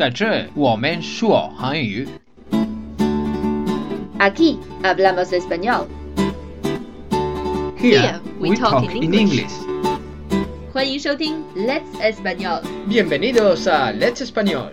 在这我们说韩语。Aquí hablamos español. Here we talk in. English. 欢迎收听 Let's Español。Bienvenidos a Let's Español.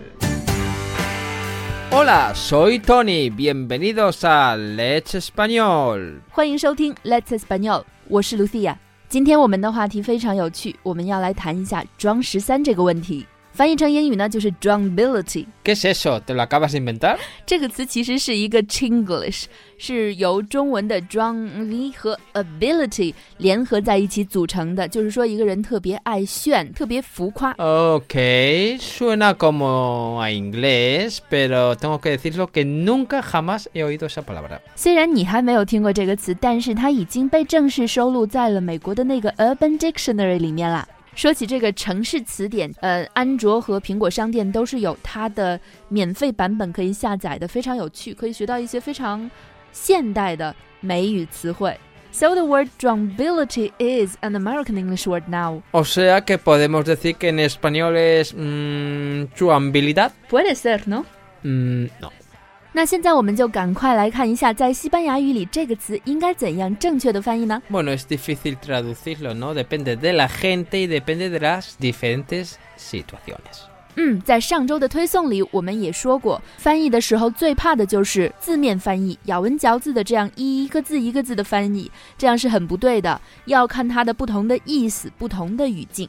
Hola, soy Tony. Bienvenidos a Let's Español. 欢迎收听 Let's Español，我是 Lucia。今天我们的话题非常有趣，我们要来谈一下装十三这个问题。翻译成英语呢，就是 drumbility。¿Qué es eso? ¿Te lo acabas de inventar? 这个词其实是一个 Chinglish，是由中文的 drum 和 ability 联合在一起组成的。就是说，一个人特别爱炫，特别浮夸。Okay, suena como a inglés, pero tengo que decirlo que nunca jamás he oído esa palabra. 虽然你还没有听过这个词，但是它已经被正式收录在了美国的那个 Urban Dictionary 里面啦。说起这个城市词典，呃，安卓和苹果商店都是有它的免费版本可以下载的，非常有趣，可以学到一些非常现代的美语词汇。So the word drumbility is an American English word now. O sea que podemos decir que en español es mm, chuambilidad. Puede ser, ¿no? Mm, no. 那现在我们就赶快来看一下，在西班牙语里这个词应该怎样正确的翻译呢？Bueno, es difícil traducirlo, ¿no? Depende de la gente y depende de las diferentes situaciones. 嗯，在上周的推送里，我们也说过，翻译的时候最怕的就是字面翻译，咬文嚼字的这样一个字一个字的翻译，这样是很不对的。要看它的不同的意思、不同的语境。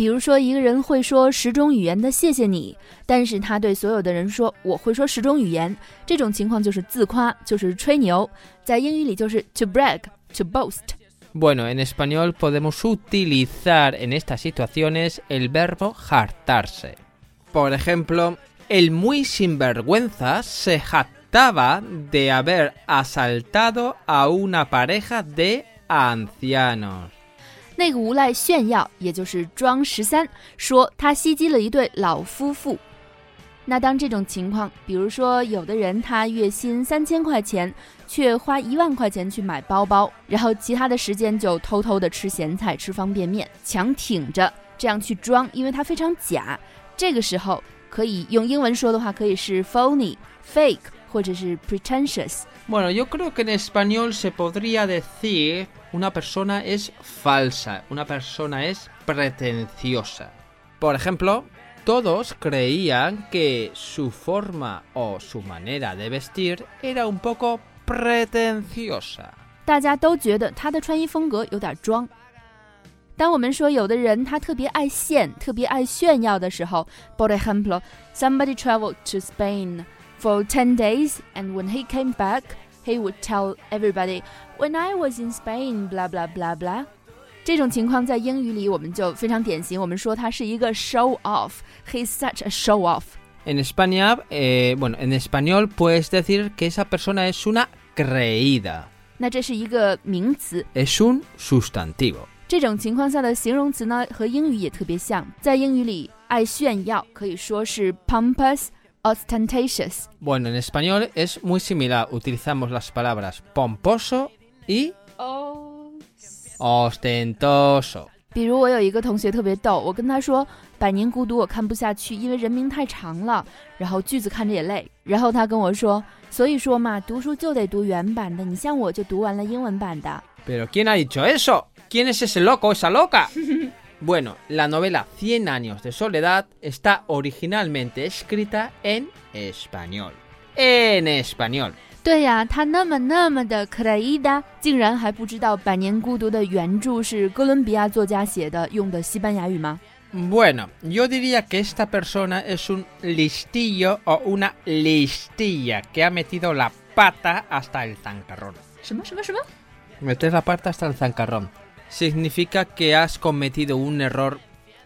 比如说，一个人会说十种语言的“谢谢你”，但是他对所有的人说“我会说十种语言”，这种情况就是自夸，就是吹牛。在英语里就是 to brag、to boast。 Bueno, en español podemos utilizar en estas situaciones el verbo jartarse. Por ejemplo, el muy sinvergüenza se jactaba de haber asaltado a una pareja de ancianos. 那个无赖炫耀，也就是装十三，说他袭击了一对老夫妇。那当这种情况，比如说有的人他月薪三千块钱，却花一万块钱去买包包，然后其他的时间就偷偷的吃咸菜、吃方便面，强挺着这样去装，因为他非常假。这个时候可以用英文说的话，可以是 phony、fake 或者是 pretentious。Bueno, yo creo que en español se podría decir una persona es falsa, una persona es pretenciosa. Por ejemplo, todos creían que su forma o su manera de vestir era un poco pretenciosa. 大家都觉得他的穿衣风格有点装。当我们说有的人他特别爱现、特别爱炫耀的时候，por ejemplo, somebody traveled to Spain for ten days, and when he came back, he would tell everybody, "When I was in Spain, blah blah blah blah." 这种情况在英语里我们就非常典型，我们说他是一个 show off. He's such a show off. En España, eh, bueno, en español puedes decir que esa persona es una creída, 那这是一个名词， es un sustantivo. 这种情况下的形容词呢，和英语也特别像。在英语里，爱炫耀可以说是 pompous、 ostentatious。 Bueno, en español es muy similar. Utilizamos las palabras pomposo y ostentoso. 比如我有一个同学特别逗，我跟他说《百年孤独》我看不下去，因为人名太长了，然后句子看着也累。然后他跟我说，所以说嘛，读书就得读原版的，你像我就读完了英文版的。 ¿Pero quién ha dicho eso? ¿Quién es ese loco, esa loca? bueno, la novela Cien años de soledad está originalmente escrita en español. En español. 对呀，他那么那么的克莱伊达，竟然还不知道《百年孤独》的原着是哥伦比亚作家写的，用的西班牙语吗？ Bueno, yo diría que esta persona es un listillo o una listilla que ha metido la pata hasta el zancarrón. 什么什么什么？ Meter la pata hasta el zancarrón. Significa que has cometido un error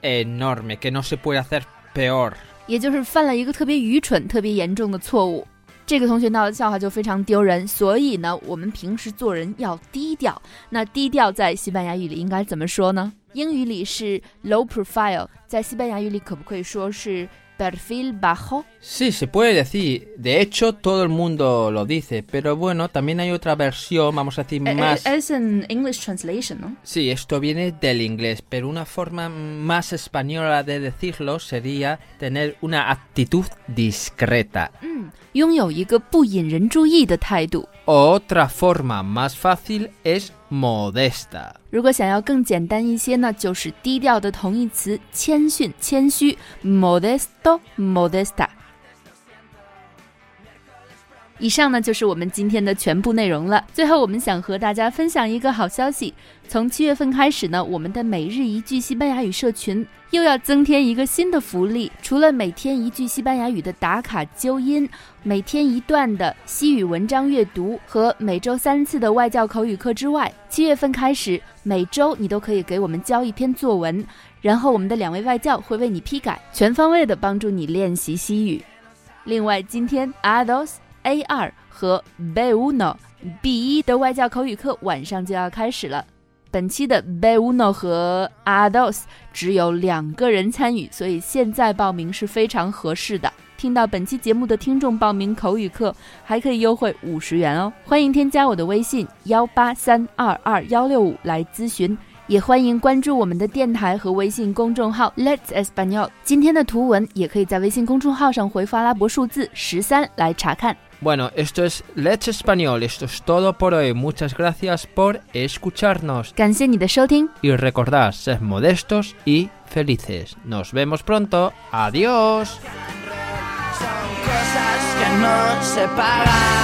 enorme, que no se puede hacer peor. 也就是犯了一个特别愚蠢、特别严重的错误。这个同学闹的笑话就非常丢人，所以呢，我们平时做人要低调。那低调在西班牙语里应该怎么说呢？英语里是 low profile，在西班牙语里可不可以说是 perfil bajo. Sí, se puede decir. De hecho, todo el mundo lo dice. Pero bueno, también hay otra versión, vamos a decir, Eh, más... Es en English translation, ¿no? Sí, esto viene del inglés, pero una forma más española de decirlo sería tener una actitud discreta. 拥有一个不引人注意的态度。Otra forma más fácil es modesta. 如果想要更简单一些呢，就是低调的同义词，谦逊、谦虚，modesto、modesta。以上呢就是我们今天的全部内容了。最后，我们想和大家分享一个好消息：从七月份开始呢，我们的每日一句西班牙语社群又要增添一个新的福利。除了每天一句西班牙语的打卡纠音，每天一段的西语文章阅读和每周三次的外教口语课之外，七月份开始，每周你都可以给我们交一篇作文，然后我们的两位外教会为你批改，全方位的帮助你练习西语。另外，今天 Ados A 二和 B uno B 一的外教口语课晚上就要开始了。本期的 B uno 和 Ados 只有两个人参与，所以现在报名是非常合适的。听到本期节目的听众报名口语课，还可以优惠五十元哦。欢迎添加我的微信幺八三二二幺六五来咨询，也欢迎关注我们的电台和微信公众号 Let's Espanol。今天的图文也可以在微信公众号上回复阿拉伯数字十三来查看。Bueno, esto es Let's Español, esto es todo por hoy. Muchas gracias por escucharnos. Y recordad, sed modestos y felices. Nos vemos pronto. Adiós. Son cosas que no se pagan.